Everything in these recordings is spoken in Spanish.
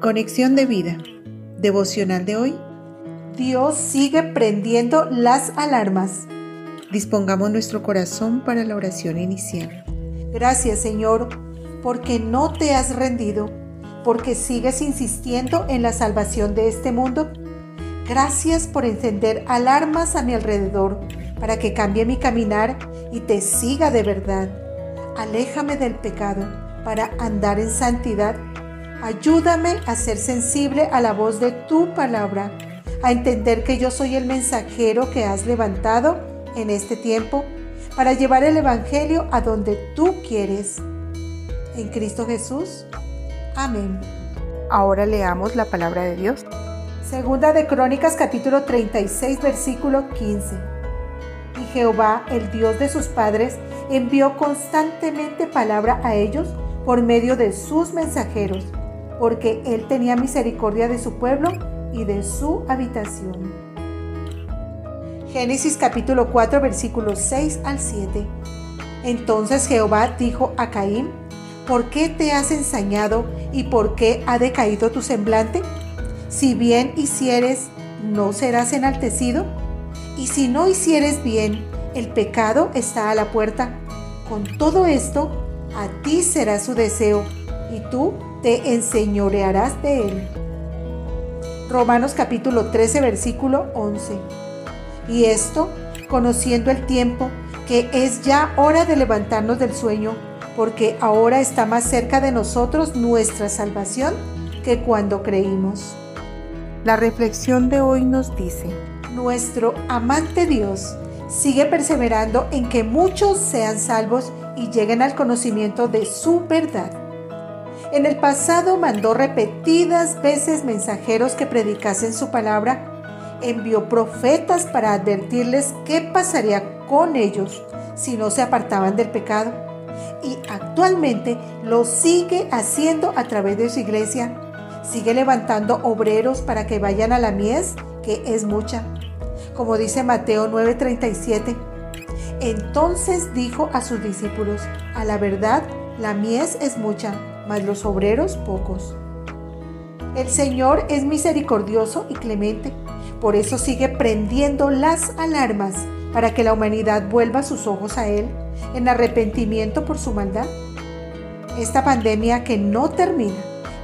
Conexión de vida. Devocional de hoy. Dios sigue prendiendo las alarmas. Dispongamos nuestro corazón para la oración inicial. Gracias Señor, porque no te has rendido, porque sigues insistiendo en la salvación de este mundo. Gracias por encender alarmas a mi alrededor para que cambie mi caminar y te siga de verdad. Aléjame del pecado para andar en santidad Ayúdame a ser sensible a la voz de tu palabra, a entender que yo soy el mensajero que has levantado en este tiempo para llevar el Evangelio a donde tú quieres. En Cristo Jesús. Amén. Ahora leamos la palabra de Dios. Segunda de Crónicas capítulo 36 versículo 15. Y Jehová, el Dios de sus padres, envió constantemente palabra a ellos por medio de sus mensajeros porque Él tenía misericordia de su pueblo y de su habitación. Génesis capítulo 4 versículos 6 al 7. Entonces Jehová dijo a Caín, ¿por qué te has ensañado y por qué ha decaído tu semblante? Si bien hicieres, ¿no serás enaltecido? Y si no hicieres bien, el pecado está a la puerta. Con todo esto, a ti será su deseo, y tú te enseñorearás de él. Romanos capítulo 13 versículo 11. Y esto, conociendo el tiempo, que es ya hora de levantarnos del sueño, porque ahora está más cerca de nosotros nuestra salvación que cuando creímos. La reflexión de hoy nos dice, nuestro amante Dios sigue perseverando en que muchos sean salvos y lleguen al conocimiento de su verdad. En el pasado mandó repetidas veces mensajeros que predicasen su palabra, envió profetas para advertirles qué pasaría con ellos si no se apartaban del pecado. Y actualmente lo sigue haciendo a través de su iglesia. Sigue levantando obreros para que vayan a la mies, que es mucha. Como dice Mateo 9:37. Entonces dijo a sus discípulos, a la verdad, la mies es mucha mas los obreros pocos. El Señor es misericordioso y clemente, por eso sigue prendiendo las alarmas para que la humanidad vuelva sus ojos a Él en arrepentimiento por su maldad. Esta pandemia que no termina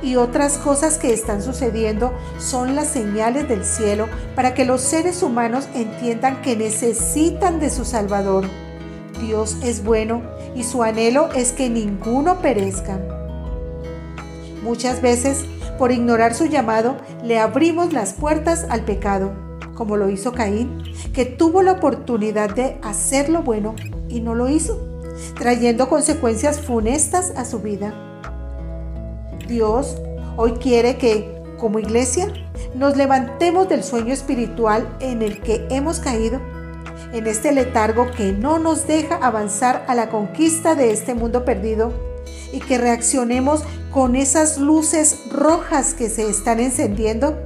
y otras cosas que están sucediendo son las señales del cielo para que los seres humanos entiendan que necesitan de su Salvador. Dios es bueno y su anhelo es que ninguno perezca. Muchas veces, por ignorar su llamado, le abrimos las puertas al pecado, como lo hizo Caín, que tuvo la oportunidad de hacer lo bueno y no lo hizo, trayendo consecuencias funestas a su vida. Dios hoy quiere que, como iglesia, nos levantemos del sueño espiritual en el que hemos caído, en este letargo que no nos deja avanzar a la conquista de este mundo perdido y que reaccionemos con esas luces rojas que se están encendiendo,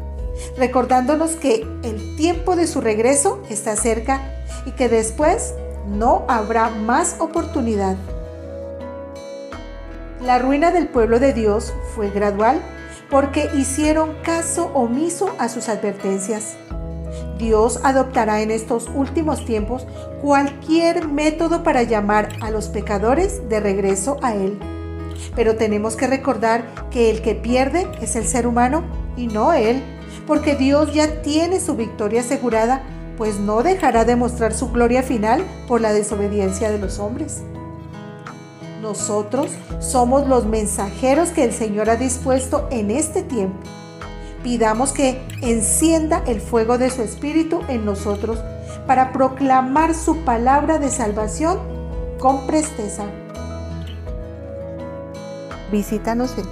recordándonos que el tiempo de su regreso está cerca y que después no habrá más oportunidad. La ruina del pueblo de Dios fue gradual porque hicieron caso omiso a sus advertencias. Dios adoptará en estos últimos tiempos cualquier método para llamar a los pecadores de regreso a Él. Pero tenemos que recordar que el que pierde es el ser humano y no él, porque Dios ya tiene su victoria asegurada, pues no dejará de mostrar su gloria final por la desobediencia de los hombres. Nosotros somos los mensajeros que el Señor ha dispuesto en este tiempo. Pidamos que encienda el fuego de su Espíritu en nosotros para proclamar su palabra de salvación con presteza. Visítanos en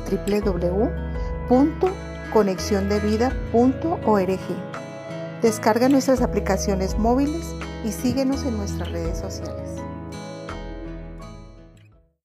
www.conexiondevida.org. Descarga nuestras aplicaciones móviles y síguenos en nuestras redes sociales.